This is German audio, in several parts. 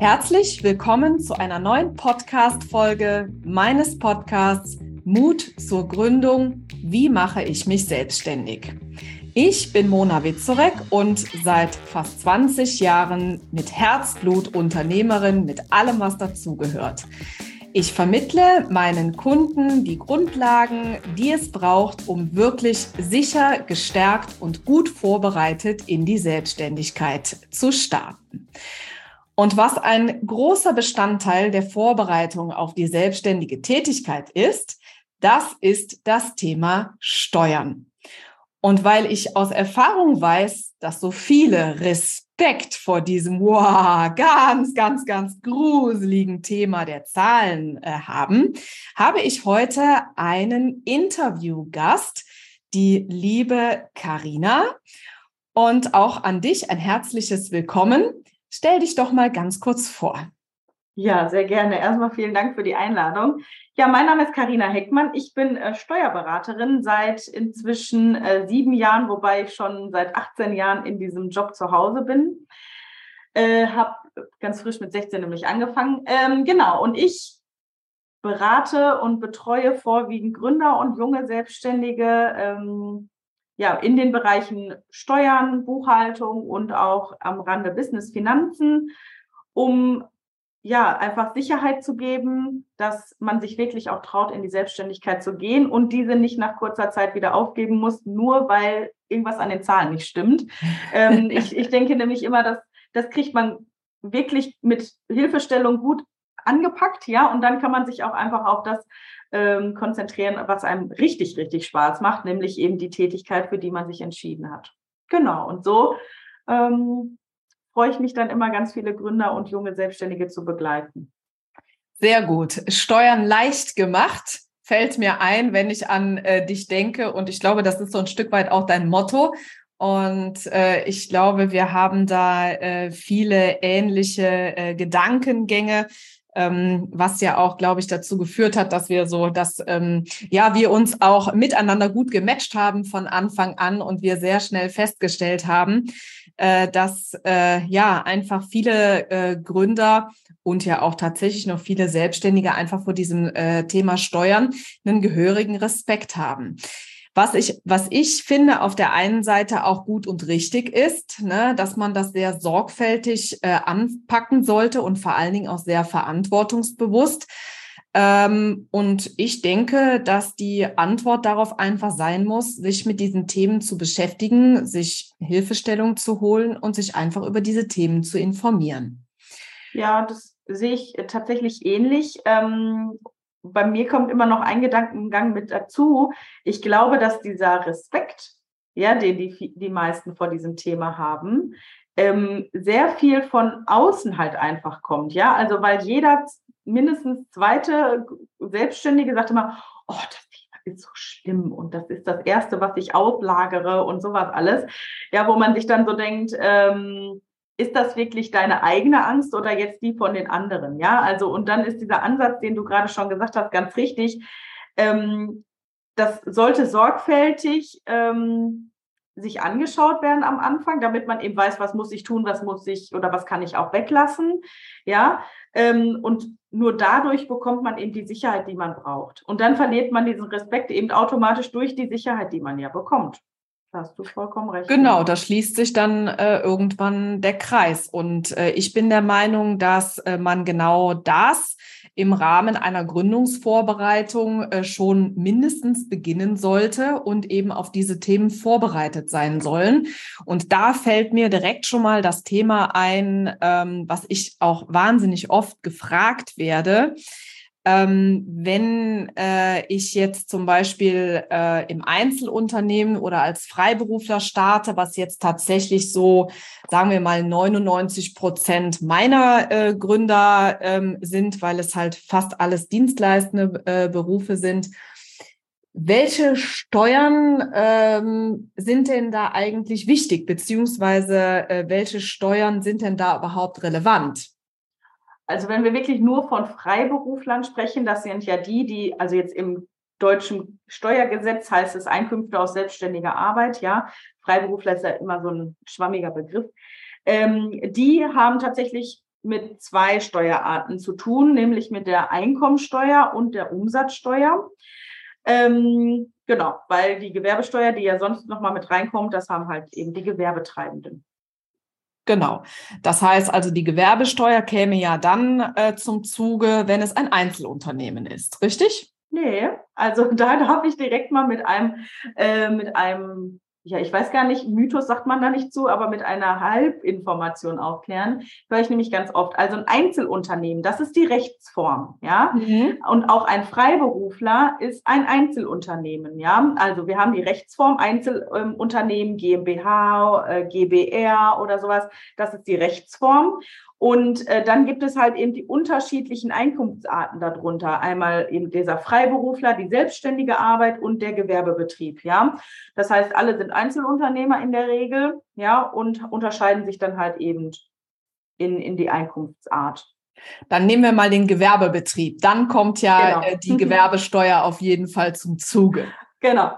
Herzlich willkommen zu einer neuen Podcast-Folge meines Podcasts Mut zur Gründung. Wie mache ich mich selbstständig? Ich bin Mona Witzorek und seit fast 20 Jahren mit Herzblut Unternehmerin mit allem, was dazugehört. Ich vermittle meinen Kunden die Grundlagen, die es braucht, um wirklich sicher, gestärkt und gut vorbereitet in die Selbstständigkeit zu starten. Und was ein großer Bestandteil der Vorbereitung auf die selbstständige Tätigkeit ist, das ist das Thema Steuern. Und weil ich aus Erfahrung weiß, dass so viele Respekt vor diesem wow, ganz, ganz, ganz gruseligen Thema der Zahlen äh, haben, habe ich heute einen Interviewgast, die liebe Karina. Und auch an dich ein herzliches Willkommen. Stell dich doch mal ganz kurz vor. Ja, sehr gerne. Erstmal vielen Dank für die Einladung. Ja, mein Name ist Karina Heckmann. Ich bin äh, Steuerberaterin seit inzwischen äh, sieben Jahren, wobei ich schon seit 18 Jahren in diesem Job zu Hause bin. Äh, habe ganz frisch mit 16 nämlich angefangen. Ähm, genau, und ich berate und betreue vorwiegend Gründer und junge Selbstständige ähm, ja, in den Bereichen Steuern, Buchhaltung und auch am Rande Business Finanzen, um ja, einfach Sicherheit zu geben, dass man sich wirklich auch traut, in die Selbstständigkeit zu gehen und diese nicht nach kurzer Zeit wieder aufgeben muss, nur weil irgendwas an den Zahlen nicht stimmt. Ähm, ich, ich denke nämlich immer, dass das kriegt man wirklich mit Hilfestellung gut angepackt, ja, und dann kann man sich auch einfach auf das ähm, konzentrieren, was einem richtig, richtig Spaß macht, nämlich eben die Tätigkeit, für die man sich entschieden hat. Genau, und so ähm, freue ich mich dann immer, ganz viele Gründer und junge Selbstständige zu begleiten. Sehr gut. Steuern leicht gemacht fällt mir ein, wenn ich an äh, dich denke. Und ich glaube, das ist so ein Stück weit auch dein Motto. Und äh, ich glaube, wir haben da äh, viele ähnliche äh, Gedankengänge ähm, was ja auch, glaube ich, dazu geführt hat, dass wir so, dass ähm, ja wir uns auch miteinander gut gematcht haben von Anfang an und wir sehr schnell festgestellt haben, äh, dass äh, ja einfach viele äh, Gründer und ja auch tatsächlich noch viele Selbstständige einfach vor diesem äh, Thema Steuern einen gehörigen Respekt haben. Was ich, was ich finde auf der einen Seite auch gut und richtig ist, ne, dass man das sehr sorgfältig äh, anpacken sollte und vor allen Dingen auch sehr verantwortungsbewusst. Ähm, und ich denke, dass die Antwort darauf einfach sein muss, sich mit diesen Themen zu beschäftigen, sich Hilfestellung zu holen und sich einfach über diese Themen zu informieren. Ja, das sehe ich tatsächlich ähnlich. Ähm, bei mir kommt immer noch ein Gedankengang mit dazu. Ich glaube, dass dieser Respekt, ja, den die, die meisten vor diesem Thema haben, ähm, sehr viel von außen halt einfach kommt. Ja, also weil jeder mindestens zweite Selbstständige sagt immer, oh, das ist so schlimm und das ist das Erste, was ich auslagere und sowas alles. Ja, wo man sich dann so denkt, ähm, ist das wirklich deine eigene Angst oder jetzt die von den anderen? Ja, also und dann ist dieser Ansatz, den du gerade schon gesagt hast, ganz richtig. Ähm, das sollte sorgfältig ähm, sich angeschaut werden am Anfang, damit man eben weiß, was muss ich tun, was muss ich oder was kann ich auch weglassen. Ja, ähm, und nur dadurch bekommt man eben die Sicherheit, die man braucht. Und dann verliert man diesen Respekt eben automatisch durch die Sicherheit, die man ja bekommt. Da hast du vollkommen recht. Genau, da schließt sich dann äh, irgendwann der Kreis. Und äh, ich bin der Meinung, dass äh, man genau das im Rahmen einer Gründungsvorbereitung äh, schon mindestens beginnen sollte und eben auf diese Themen vorbereitet sein sollen. Und da fällt mir direkt schon mal das Thema ein, ähm, was ich auch wahnsinnig oft gefragt werde ähm, wenn äh, ich jetzt zum Beispiel äh, im Einzelunternehmen oder als Freiberufler starte, was jetzt tatsächlich so, sagen wir mal, 99 Prozent meiner äh, Gründer ähm, sind, weil es halt fast alles dienstleistende äh, Berufe sind. Welche Steuern ähm, sind denn da eigentlich wichtig, beziehungsweise äh, welche Steuern sind denn da überhaupt relevant? Also wenn wir wirklich nur von Freiberuflern sprechen, das sind ja die, die, also jetzt im deutschen Steuergesetz heißt es Einkünfte aus selbstständiger Arbeit, ja. Freiberufler ist ja immer so ein schwammiger Begriff. Ähm, die haben tatsächlich mit zwei Steuerarten zu tun, nämlich mit der Einkommensteuer und der Umsatzsteuer. Ähm, genau, weil die Gewerbesteuer, die ja sonst nochmal mit reinkommt, das haben halt eben die Gewerbetreibenden. Genau. Das heißt also, die Gewerbesteuer käme ja dann äh, zum Zuge, wenn es ein Einzelunternehmen ist, richtig? Nee, also da darf ich direkt mal mit einem, äh, mit einem ja, ich weiß gar nicht, Mythos sagt man da nicht zu, aber mit einer Halbinformation aufklären, höre ich nämlich ganz oft. Also ein Einzelunternehmen, das ist die Rechtsform, ja. Mhm. Und auch ein Freiberufler ist ein Einzelunternehmen, ja. Also wir haben die Rechtsform Einzelunternehmen, GmbH, äh, GBR oder sowas. Das ist die Rechtsform. Und äh, dann gibt es halt eben die unterschiedlichen Einkunftsarten darunter. Einmal eben dieser Freiberufler, die selbstständige Arbeit und der Gewerbebetrieb, ja. Das heißt, alle sind Einzelunternehmer in der Regel, ja, und unterscheiden sich dann halt eben in, in die Einkunftsart. Dann nehmen wir mal den Gewerbebetrieb. Dann kommt ja genau. äh, die Gewerbesteuer auf jeden Fall zum Zuge. Genau,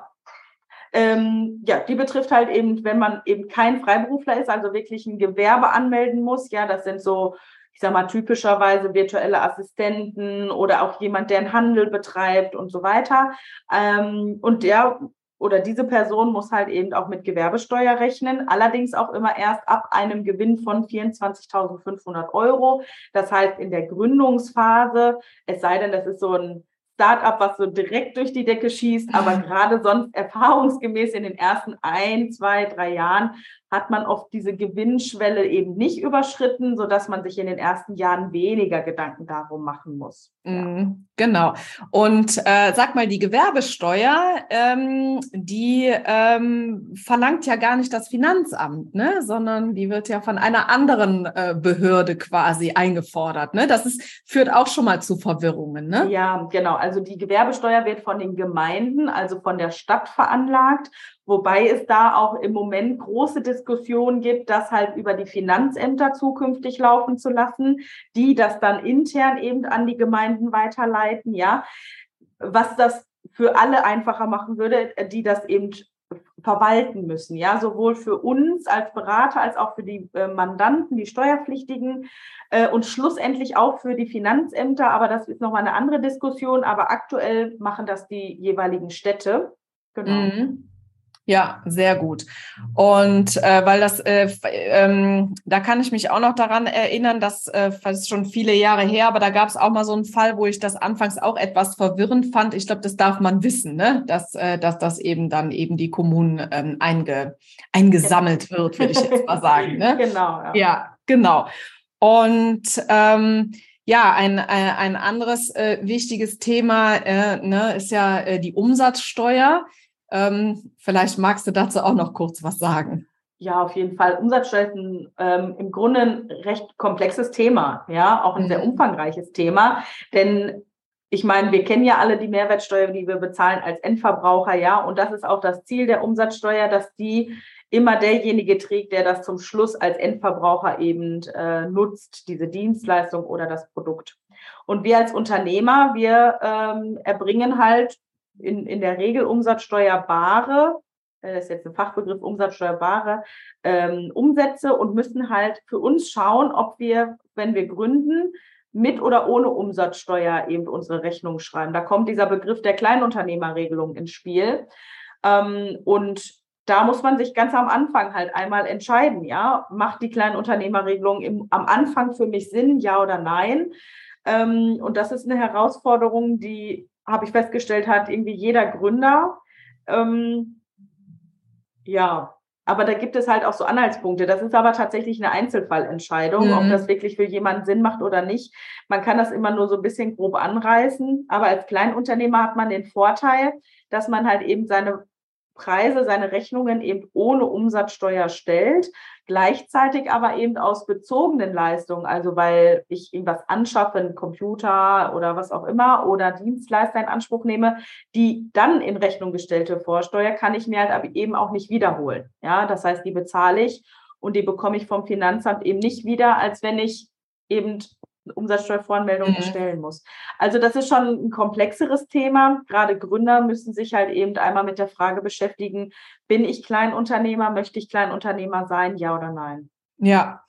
ähm, ja, die betrifft halt eben, wenn man eben kein Freiberufler ist, also wirklich ein Gewerbe anmelden muss. Ja, das sind so, ich sag mal, typischerweise virtuelle Assistenten oder auch jemand, der einen Handel betreibt und so weiter. Ähm, und der oder diese Person muss halt eben auch mit Gewerbesteuer rechnen, allerdings auch immer erst ab einem Gewinn von 24.500 Euro. Das heißt, in der Gründungsphase, es sei denn, das ist so ein Startup, was so direkt durch die Decke schießt, aber gerade sonst erfahrungsgemäß in den ersten ein, zwei, drei Jahren hat man oft diese Gewinnschwelle eben nicht überschritten, sodass man sich in den ersten Jahren weniger Gedanken darum machen muss. Mhm, genau. Und äh, sag mal, die Gewerbesteuer, ähm, die ähm, verlangt ja gar nicht das Finanzamt, ne? sondern die wird ja von einer anderen äh, Behörde quasi eingefordert. Ne? Das ist, führt auch schon mal zu Verwirrungen. Ne? Ja, genau. Also die Gewerbesteuer wird von den Gemeinden, also von der Stadt veranlagt Wobei es da auch im Moment große Diskussionen gibt, das halt über die Finanzämter zukünftig laufen zu lassen, die das dann intern eben an die Gemeinden weiterleiten, ja. Was das für alle einfacher machen würde, die das eben verwalten müssen, ja, sowohl für uns als Berater als auch für die äh, Mandanten, die Steuerpflichtigen äh, und schlussendlich auch für die Finanzämter. Aber das ist nochmal eine andere Diskussion. Aber aktuell machen das die jeweiligen Städte. Genau. Mhm. Ja, sehr gut. Und äh, weil das, äh, ähm, da kann ich mich auch noch daran erinnern, dass äh, das ist schon viele Jahre her, aber da gab es auch mal so einen Fall, wo ich das anfangs auch etwas verwirrend fand. Ich glaube, das darf man wissen, ne? dass, äh, dass das eben dann eben die Kommunen ähm, einge, eingesammelt genau. wird, würde ich jetzt mal sagen. Ne? genau. Ja, ja genau. Und ähm, ja, ein, äh, ein anderes äh, wichtiges Thema äh, ne, ist ja äh, die Umsatzsteuer. Ähm, vielleicht magst du dazu auch noch kurz was sagen. Ja, auf jeden Fall. Umsatzsteuer ist ein, ähm, im Grunde ein recht komplexes Thema, ja, auch ein mhm. sehr umfangreiches Thema. Denn ich meine, wir kennen ja alle die Mehrwertsteuer, die wir bezahlen als Endverbraucher, ja, und das ist auch das Ziel der Umsatzsteuer, dass die immer derjenige trägt, der das zum Schluss als Endverbraucher eben äh, nutzt, diese Dienstleistung oder das Produkt. Und wir als Unternehmer, wir ähm, erbringen halt in, in der Regel umsatzsteuerbare, äh, das ist jetzt ein Fachbegriff, umsatzsteuerbare ähm, Umsätze und müssen halt für uns schauen, ob wir, wenn wir gründen, mit oder ohne Umsatzsteuer eben unsere Rechnung schreiben. Da kommt dieser Begriff der Kleinunternehmerregelung ins Spiel. Ähm, und da muss man sich ganz am Anfang halt einmal entscheiden, ja, macht die Kleinunternehmerregelung im, am Anfang für mich Sinn, ja oder nein? Ähm, und das ist eine Herausforderung, die habe ich festgestellt, hat irgendwie jeder Gründer. Ähm, ja, aber da gibt es halt auch so Anhaltspunkte. Das ist aber tatsächlich eine Einzelfallentscheidung, mhm. ob das wirklich für jemanden Sinn macht oder nicht. Man kann das immer nur so ein bisschen grob anreißen. Aber als Kleinunternehmer hat man den Vorteil, dass man halt eben seine Preise, seine Rechnungen eben ohne Umsatzsteuer stellt, gleichzeitig aber eben aus bezogenen Leistungen, also weil ich irgendwas anschaffe, einen Computer oder was auch immer oder Dienstleister in Anspruch nehme, die dann in Rechnung gestellte Vorsteuer kann ich mir halt eben auch nicht wiederholen. Ja, das heißt, die bezahle ich und die bekomme ich vom Finanzamt eben nicht wieder, als wenn ich eben Umsatzsteuervoranmeldung mhm. stellen muss. Also das ist schon ein komplexeres Thema. Gerade Gründer müssen sich halt eben einmal mit der Frage beschäftigen, bin ich Kleinunternehmer, möchte ich Kleinunternehmer sein, ja oder nein? Ja,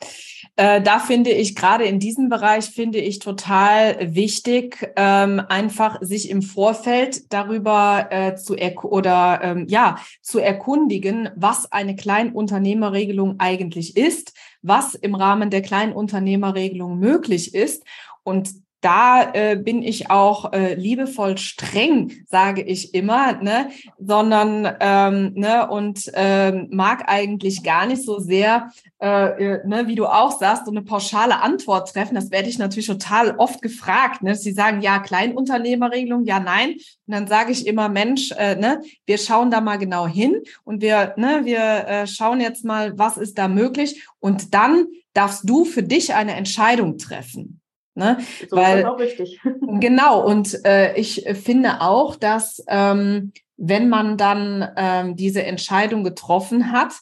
Äh, da finde ich gerade in diesem Bereich finde ich total wichtig, ähm, einfach sich im Vorfeld darüber äh, zu oder ähm, ja zu erkundigen, was eine Kleinunternehmerregelung eigentlich ist, was im Rahmen der Kleinunternehmerregelung möglich ist. Und da äh, bin ich auch äh, liebevoll streng, sage ich immer, ne, sondern ähm, ne und ähm, mag eigentlich gar nicht so sehr, äh, äh, ne, wie du auch sagst, so eine pauschale Antwort treffen. Das werde ich natürlich total oft gefragt. Ne? Sie sagen ja Kleinunternehmerregelung, ja nein, und dann sage ich immer Mensch, äh, ne, wir schauen da mal genau hin und wir, ne, wir äh, schauen jetzt mal, was ist da möglich und dann darfst du für dich eine Entscheidung treffen. Ne? So Weil, ist auch richtig. genau, und äh, ich finde auch, dass ähm, wenn man dann ähm, diese Entscheidung getroffen hat,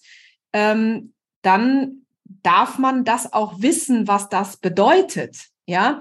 ähm, dann darf man das auch wissen, was das bedeutet. Ja,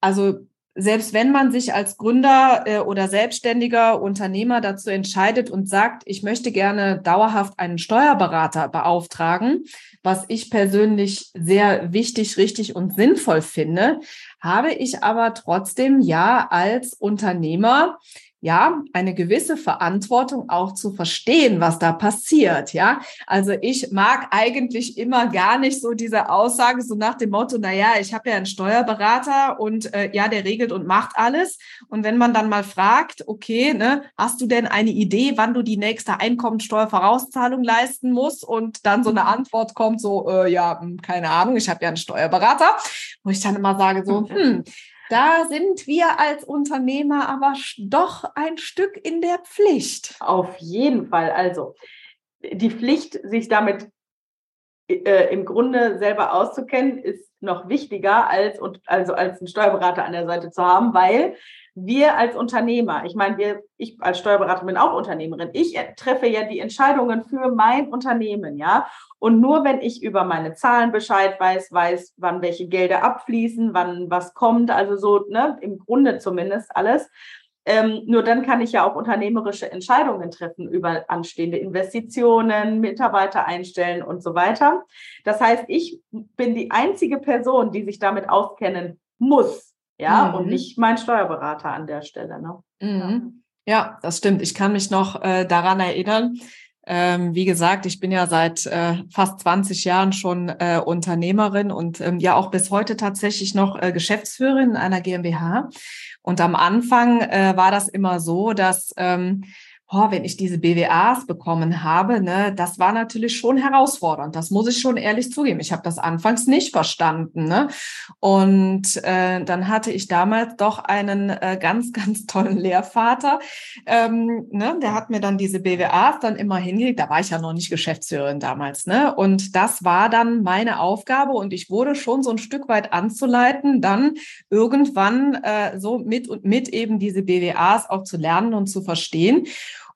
also selbst wenn man sich als Gründer äh, oder selbstständiger Unternehmer dazu entscheidet und sagt, ich möchte gerne dauerhaft einen Steuerberater beauftragen, was ich persönlich sehr wichtig, richtig und sinnvoll finde, habe ich aber trotzdem ja als Unternehmer ja, eine gewisse Verantwortung auch zu verstehen, was da passiert, ja. Also ich mag eigentlich immer gar nicht so diese Aussage so nach dem Motto, na ja, ich habe ja einen Steuerberater und äh, ja, der regelt und macht alles. Und wenn man dann mal fragt, okay, ne, hast du denn eine Idee, wann du die nächste Einkommensteuervorauszahlung leisten musst? Und dann so eine Antwort kommt so, äh, ja, hm, keine Ahnung, ich habe ja einen Steuerberater, wo ich dann immer sage so, hm, da sind wir als Unternehmer aber doch ein Stück in der Pflicht. Auf jeden Fall. Also die Pflicht, sich damit äh, im Grunde selber auszukennen, ist noch wichtiger als, also als einen Steuerberater an der Seite zu haben, weil wir als Unternehmer, ich meine, wir, ich als Steuerberaterin bin auch Unternehmerin, ich treffe ja die Entscheidungen für mein Unternehmen, ja. Und nur wenn ich über meine Zahlen Bescheid weiß, weiß, wann welche Gelder abfließen, wann was kommt, also so, ne, im Grunde zumindest alles, ähm, nur dann kann ich ja auch unternehmerische Entscheidungen treffen über anstehende Investitionen, Mitarbeiter einstellen und so weiter. Das heißt, ich bin die einzige Person, die sich damit auskennen muss, ja, mhm. und nicht mein Steuerberater an der Stelle. Ne? Mhm. Ja, das stimmt. Ich kann mich noch äh, daran erinnern. Ähm, wie gesagt, ich bin ja seit äh, fast 20 Jahren schon äh, Unternehmerin und ähm, ja auch bis heute tatsächlich noch äh, Geschäftsführerin einer GmbH. Und am Anfang äh, war das immer so, dass ähm, oh, wenn ich diese BWAs bekommen habe, ne, das war natürlich schon herausfordernd. Das muss ich schon ehrlich zugeben. Ich habe das anfangs nicht verstanden. Ne? Und äh, dann hatte ich damals doch einen äh, ganz, ganz tollen Lehrvater. Ähm, ne, der hat mir dann diese BWAs dann immer hingelegt. Da war ich ja noch nicht Geschäftsführerin damals. Ne? Und das war dann meine Aufgabe und ich wurde schon so ein Stück weit anzuleiten, dann irgendwann äh, so mit und mit eben diese BWAs auch zu lernen und zu verstehen.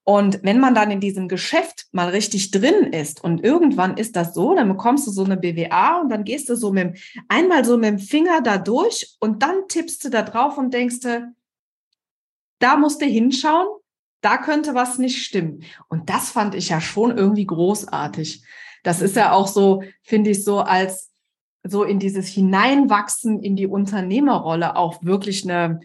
Und wenn man dann in diesem Geschäft mal richtig drin ist und irgendwann ist das so, dann bekommst du so eine BWA und dann gehst du so mit einmal so mit dem Finger da durch und dann tippst du da drauf und denkst du, da musst du hinschauen, da könnte was nicht stimmen. Und das fand ich ja schon irgendwie großartig. Das ist ja auch so, finde ich, so als so in dieses Hineinwachsen in die Unternehmerrolle auch wirklich eine,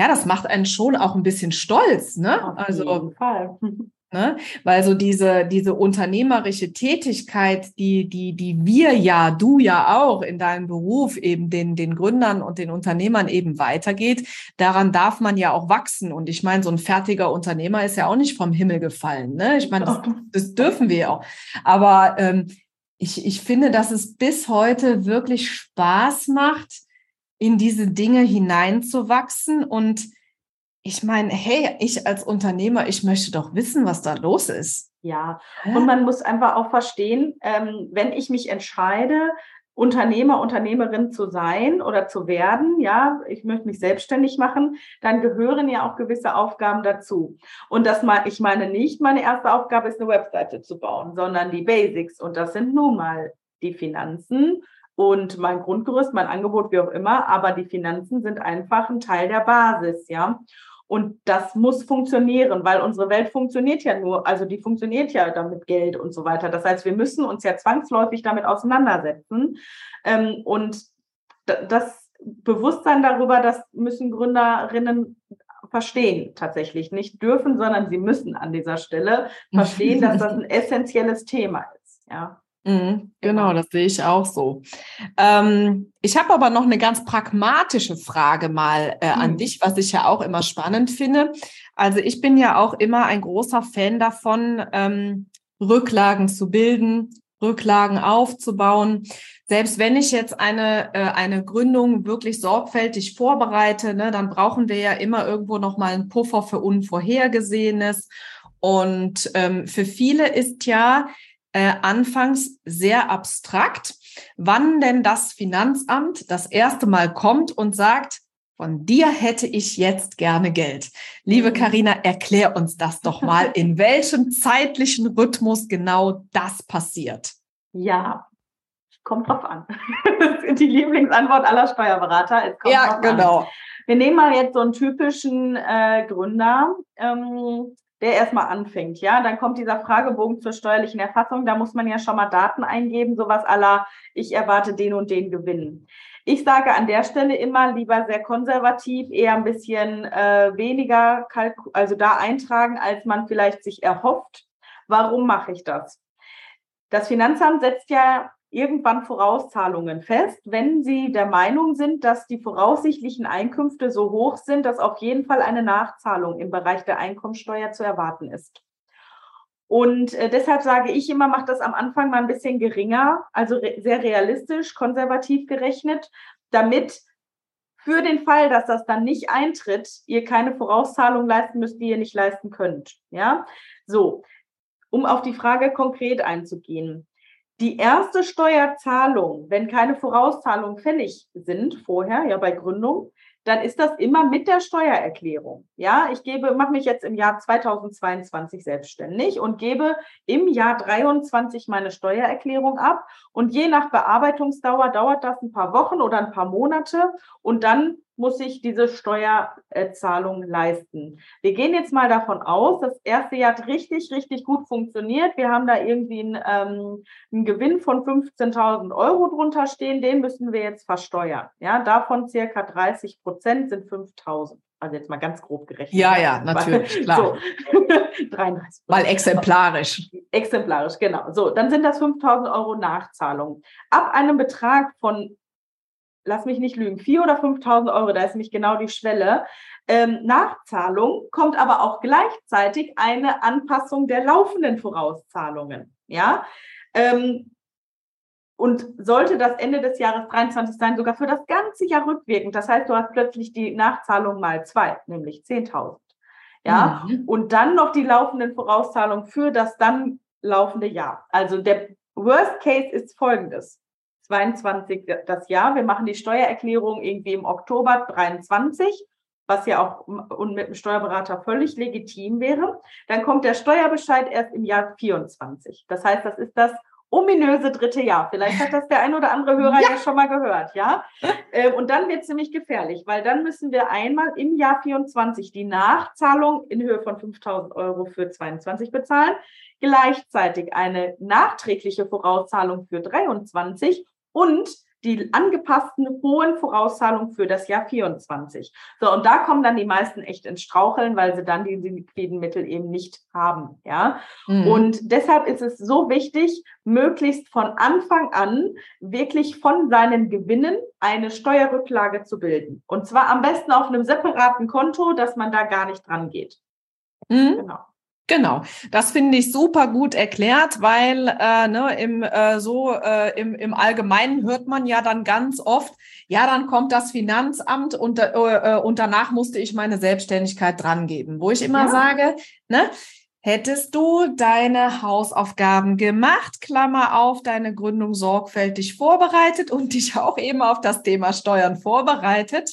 ja, das macht einen schon auch ein bisschen stolz, ne? Auf also, jeden Fall. Ne? Weil so diese, diese unternehmerische Tätigkeit, die, die, die wir ja, du ja auch in deinem Beruf eben den, den Gründern und den Unternehmern eben weitergeht, daran darf man ja auch wachsen. Und ich meine, so ein fertiger Unternehmer ist ja auch nicht vom Himmel gefallen. Ne? Ich meine, das, das dürfen wir auch. Aber ähm, ich, ich finde, dass es bis heute wirklich Spaß macht, in diese Dinge hineinzuwachsen. Und ich meine, hey, ich als Unternehmer, ich möchte doch wissen, was da los ist. Ja, und man muss einfach auch verstehen, ähm, wenn ich mich entscheide, Unternehmer, Unternehmerin zu sein oder zu werden, ja, ich möchte mich selbstständig machen, dann gehören ja auch gewisse Aufgaben dazu. Und das mal, ich meine nicht, meine erste Aufgabe ist eine Webseite zu bauen, sondern die Basics. Und das sind nun mal die Finanzen, und mein Grundgerüst, mein Angebot, wie auch immer, aber die Finanzen sind einfach ein Teil der Basis, ja. Und das muss funktionieren, weil unsere Welt funktioniert ja nur, also die funktioniert ja damit Geld und so weiter. Das heißt, wir müssen uns ja zwangsläufig damit auseinandersetzen. Ähm, und das Bewusstsein darüber, das müssen Gründerinnen verstehen tatsächlich. Nicht dürfen, sondern sie müssen an dieser Stelle verstehen, dass das ein essentielles Thema ist. Ja. Mhm, genau, genau, das sehe ich auch so. Ähm, ich habe aber noch eine ganz pragmatische Frage mal äh, an mhm. dich, was ich ja auch immer spannend finde. Also ich bin ja auch immer ein großer Fan davon, ähm, Rücklagen zu bilden, Rücklagen aufzubauen. Selbst wenn ich jetzt eine, äh, eine Gründung wirklich sorgfältig vorbereite, ne, dann brauchen wir ja immer irgendwo noch mal einen Puffer für Unvorhergesehenes. Und ähm, für viele ist ja äh, anfangs sehr abstrakt, wann denn das Finanzamt das erste Mal kommt und sagt, von dir hätte ich jetzt gerne Geld. Liebe Karina, mhm. erklär uns das doch mal, in welchem zeitlichen Rhythmus genau das passiert. Ja, kommt drauf an. Das ist die Lieblingsantwort aller Steuerberater. ja, genau. An. Wir nehmen mal jetzt so einen typischen äh, Gründer. Ähm, der erstmal anfängt, ja, dann kommt dieser Fragebogen zur steuerlichen Erfassung, da muss man ja schon mal Daten eingeben, sowas aller, ich erwarte den und den Gewinn. Ich sage an der Stelle immer lieber sehr konservativ, eher ein bisschen äh, weniger, also da eintragen, als man vielleicht sich erhofft. Warum mache ich das? Das Finanzamt setzt ja irgendwann Vorauszahlungen fest, wenn Sie der Meinung sind, dass die voraussichtlichen Einkünfte so hoch sind, dass auf jeden Fall eine Nachzahlung im Bereich der Einkommensteuer zu erwarten ist. Und äh, deshalb sage ich immer, macht das am Anfang mal ein bisschen geringer, also re sehr realistisch, konservativ gerechnet, damit für den Fall, dass das dann nicht eintritt, ihr keine Vorauszahlung leisten müsst, die ihr nicht leisten könnt. Ja, so. Um auf die Frage konkret einzugehen. Die erste Steuerzahlung, wenn keine Vorauszahlungen fällig sind vorher, ja bei Gründung, dann ist das immer mit der Steuererklärung. Ja, ich gebe, mache mich jetzt im Jahr 2022 selbstständig und gebe im Jahr 23 meine Steuererklärung ab. Und je nach Bearbeitungsdauer dauert das ein paar Wochen oder ein paar Monate. Und dann muss ich diese Steuerzahlung leisten. Wir gehen jetzt mal davon aus, das erste Jahr hat richtig, richtig gut funktioniert. Wir haben da irgendwie einen, ähm, einen Gewinn von 15.000 Euro drunter stehen. Den müssen wir jetzt versteuern. Ja, davon circa 30 Prozent sind 5.000. Also jetzt mal ganz grob gerechnet. Ja, ja, natürlich, klar. So. 33. Mal exemplarisch. Exemplarisch, genau. So, dann sind das 5.000 Euro Nachzahlung. Ab einem Betrag von lass mich nicht lügen, 4.000 oder 5.000 Euro, da ist nämlich genau die Schwelle. Ähm, Nachzahlung kommt aber auch gleichzeitig eine Anpassung der laufenden Vorauszahlungen. Ja. Ähm, und sollte das Ende des Jahres 23 sein, sogar für das ganze Jahr rückwirkend. Das heißt, du hast plötzlich die Nachzahlung mal zwei, nämlich 10.000. Ja. Mhm. Und dann noch die laufenden Vorauszahlungen für das dann laufende Jahr. Also der Worst Case ist folgendes. 22 das Jahr. Wir machen die Steuererklärung irgendwie im Oktober 23, was ja auch und mit dem Steuerberater völlig legitim wäre. Dann kommt der Steuerbescheid erst im Jahr 24. Das heißt, das ist das ominöse dritte Jahr. Vielleicht hat das der ein oder andere Hörer ja, ja schon mal gehört, ja. Ähm, und dann wird es nämlich gefährlich, weil dann müssen wir einmal im Jahr 24 die Nachzahlung in Höhe von 5000 Euro für 22 bezahlen, gleichzeitig eine nachträgliche Vorauszahlung für 23 und die angepassten hohen Vorauszahlungen für das Jahr 24. So, und da kommen dann die meisten echt ins Straucheln, weil sie dann diese liquiden Mittel eben nicht haben, ja. Mhm. Und deshalb ist es so wichtig, möglichst von Anfang an wirklich von seinen Gewinnen eine Steuerrücklage zu bilden. Und zwar am besten auf einem separaten Konto, dass man da gar nicht dran geht. Mhm. Genau. Genau, das finde ich super gut erklärt, weil äh, ne, im, äh, so äh, im, im Allgemeinen hört man ja dann ganz oft, ja, dann kommt das Finanzamt und, äh, äh und danach musste ich meine Selbstständigkeit drangeben, wo ich immer ja. sage, ne, Hättest du deine Hausaufgaben gemacht, Klammer auf, deine Gründung sorgfältig vorbereitet und dich auch eben auf das Thema Steuern vorbereitet,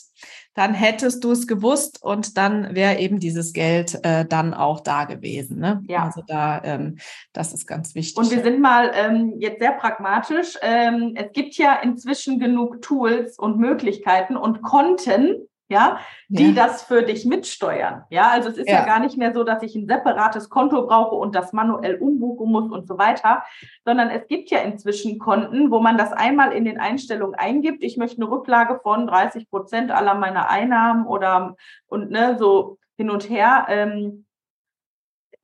dann hättest du es gewusst und dann wäre eben dieses Geld äh, dann auch da gewesen. Ne? Ja. Also da, ähm, das ist ganz wichtig. Und wir sind mal ähm, jetzt sehr pragmatisch. Ähm, es gibt ja inzwischen genug Tools und Möglichkeiten und Konten, ja, die ja. das für dich mitsteuern. Ja, also es ist ja. ja. gar nicht mehr so, dass ich ein separates Konto brauche und das manuell umbuchen muss und so weiter, sondern es gibt ja inzwischen Konten, wo man das einmal in den Einstellungen eingibt. Ich möchte eine Rücklage von 30 Prozent aller meiner Einnahmen oder und ne, so hin und her ähm,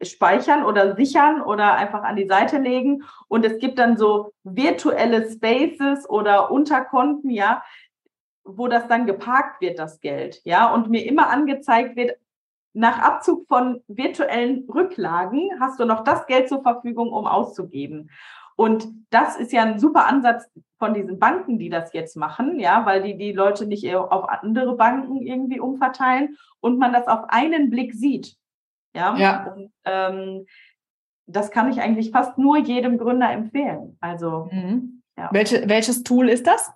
speichern oder sichern oder einfach an die Seite legen. Und es gibt dann so virtuelle Spaces oder Unterkonten, ja, wo das dann geparkt wird, das Geld, ja, und mir immer angezeigt wird, nach Abzug von virtuellen Rücklagen hast du noch das Geld zur Verfügung, um auszugeben. Und das ist ja ein super Ansatz von diesen Banken, die das jetzt machen, ja, weil die die Leute nicht auf andere Banken irgendwie umverteilen und man das auf einen Blick sieht. Ja. ja. Und, ähm, das kann ich eigentlich fast nur jedem Gründer empfehlen. Also, mhm. ja. Welche, welches Tool ist das?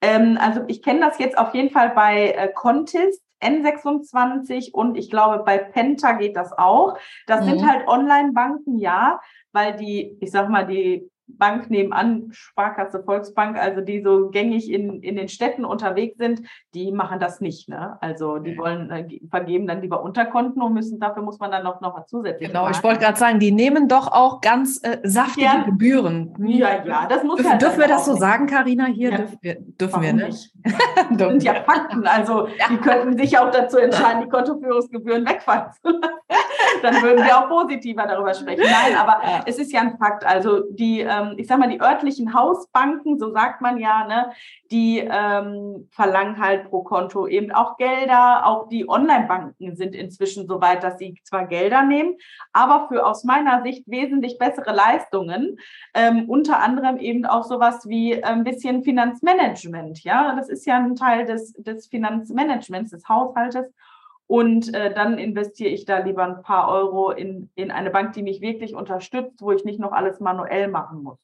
Ähm, also ich kenne das jetzt auf jeden Fall bei äh, Contest. N26 und ich glaube, bei Penta geht das auch. Das mhm. sind halt Online-Banken, ja, weil die, ich sag mal, die Bank nebenan, Sparkasse, Volksbank, also die so gängig in, in den Städten unterwegs sind, die machen das nicht. Ne? Also die wollen, äh, vergeben dann lieber Unterkonten und müssen, dafür muss man dann noch, noch was zusätzlich Genau, machen. ich wollte gerade sagen, die nehmen doch auch ganz äh, saftige ja. Gebühren. Ja, ja, das muss Dürf, halt Dürfen wir das so nicht. sagen, Karina? Hier ja. dürfen wir, dürfen wir ne? nicht. das sind ja Fakten. Also ja. die könnten sich auch dazu entscheiden, die Kontoführungsgebühren wegfallen zu lassen. dann würden wir auch positiver darüber sprechen. Nein, aber es ist ja ein Fakt. Also die ähm, ich sag mal, die örtlichen Hausbanken, so sagt man ja, ne, die ähm, verlangen halt pro Konto eben auch Gelder. Auch die Online-Banken sind inzwischen so weit, dass sie zwar Gelder nehmen, aber für aus meiner Sicht wesentlich bessere Leistungen. Ähm, unter anderem eben auch sowas wie ein bisschen Finanzmanagement. Ja, das ist ja ein Teil des, des Finanzmanagements, des Haushaltes. Und äh, dann investiere ich da lieber ein paar Euro in, in eine Bank, die mich wirklich unterstützt, wo ich nicht noch alles manuell machen muss.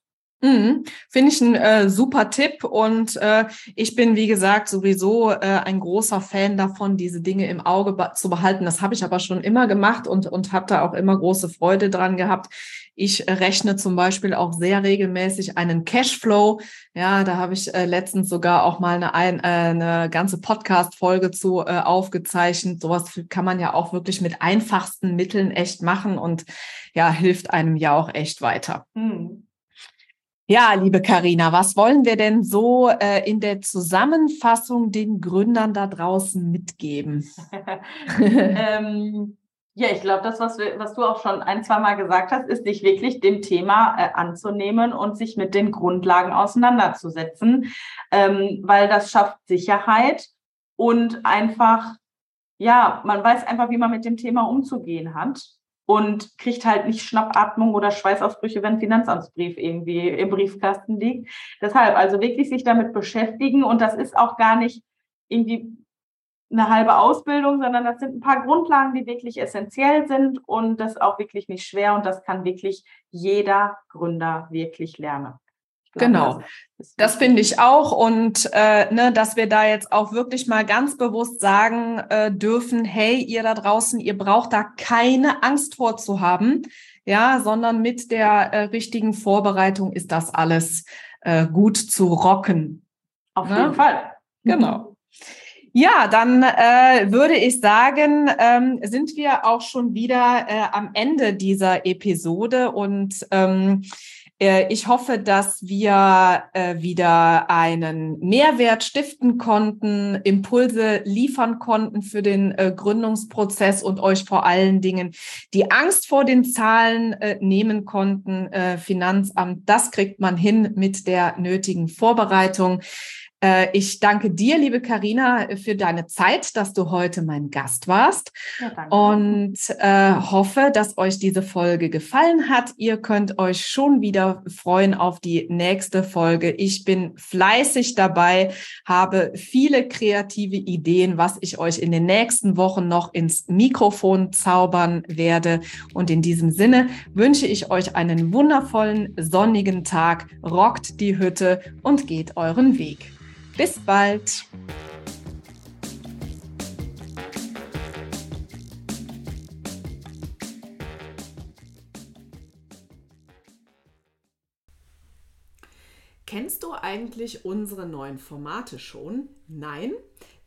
Mhm. Finde ich ein äh, super Tipp und äh, ich bin, wie gesagt, sowieso äh, ein großer Fan davon, diese Dinge im Auge be zu behalten. Das habe ich aber schon immer gemacht und, und habe da auch immer große Freude dran gehabt. Ich rechne zum Beispiel auch sehr regelmäßig einen Cashflow. Ja, da habe ich äh, letztens sogar auch mal eine, ein, äh, eine ganze Podcast-Folge zu äh, aufgezeichnet. Sowas kann man ja auch wirklich mit einfachsten Mitteln echt machen und ja, hilft einem ja auch echt weiter. Mhm. Ja, liebe Karina, was wollen wir denn so äh, in der Zusammenfassung den Gründern da draußen mitgeben? ähm, ja, ich glaube, das, was, wir, was du auch schon ein, zwei Mal gesagt hast, ist, sich wirklich dem Thema äh, anzunehmen und sich mit den Grundlagen auseinanderzusetzen, ähm, weil das schafft Sicherheit und einfach, ja, man weiß einfach, wie man mit dem Thema umzugehen hat und kriegt halt nicht Schnappatmung oder Schweißausbrüche, wenn Finanzamtsbrief irgendwie im Briefkasten liegt. Deshalb also wirklich sich damit beschäftigen und das ist auch gar nicht irgendwie eine halbe Ausbildung, sondern das sind ein paar Grundlagen, die wirklich essentiell sind und das auch wirklich nicht schwer und das kann wirklich jeder Gründer wirklich lernen. Genau, das, das finde ich auch und äh, ne, dass wir da jetzt auch wirklich mal ganz bewusst sagen äh, dürfen, hey, ihr da draußen, ihr braucht da keine Angst vor zu haben, ja, sondern mit der äh, richtigen Vorbereitung ist das alles äh, gut zu rocken. Auf ne? jeden Fall. Genau. Ja, dann äh, würde ich sagen, ähm, sind wir auch schon wieder äh, am Ende dieser Episode und ähm, äh, ich hoffe, dass wir äh, wieder einen Mehrwert stiften konnten, Impulse liefern konnten für den äh, Gründungsprozess und euch vor allen Dingen die Angst vor den Zahlen nehmen konnten. Finanzamt, das kriegt man hin mit der nötigen Vorbereitung. Äh, ich danke dir, liebe Karina, für deine Zeit, dass du heute mein Gast warst ja, und äh, hoffe, dass euch diese Folge gefallen hat. Ihr könnt euch schon wieder freuen auf die nächste Folge. Ich bin fleißig dabei, habe viele kreative Ideen, was ich euch in den nächsten Wochen noch ins Mikrofon zaubern werde. Und in diesem Sinne wünsche ich euch einen wundervollen sonnigen Tag. Rockt die Hütte und geht euren Weg. Bis bald! Kennst du eigentlich unsere neuen Formate schon? Nein?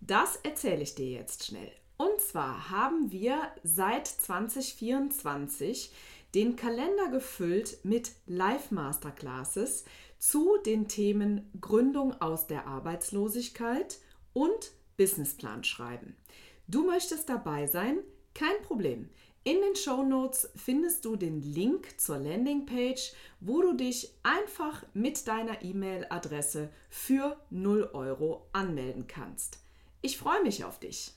Das erzähle ich dir jetzt schnell. Und zwar haben wir seit 2024 den Kalender gefüllt mit Live-Masterclasses zu den Themen Gründung aus der Arbeitslosigkeit und Businessplan schreiben. Du möchtest dabei sein? Kein Problem. In den Show Notes findest du den Link zur Landingpage, wo du dich einfach mit deiner E-Mail-Adresse für 0 Euro anmelden kannst. Ich freue mich auf dich.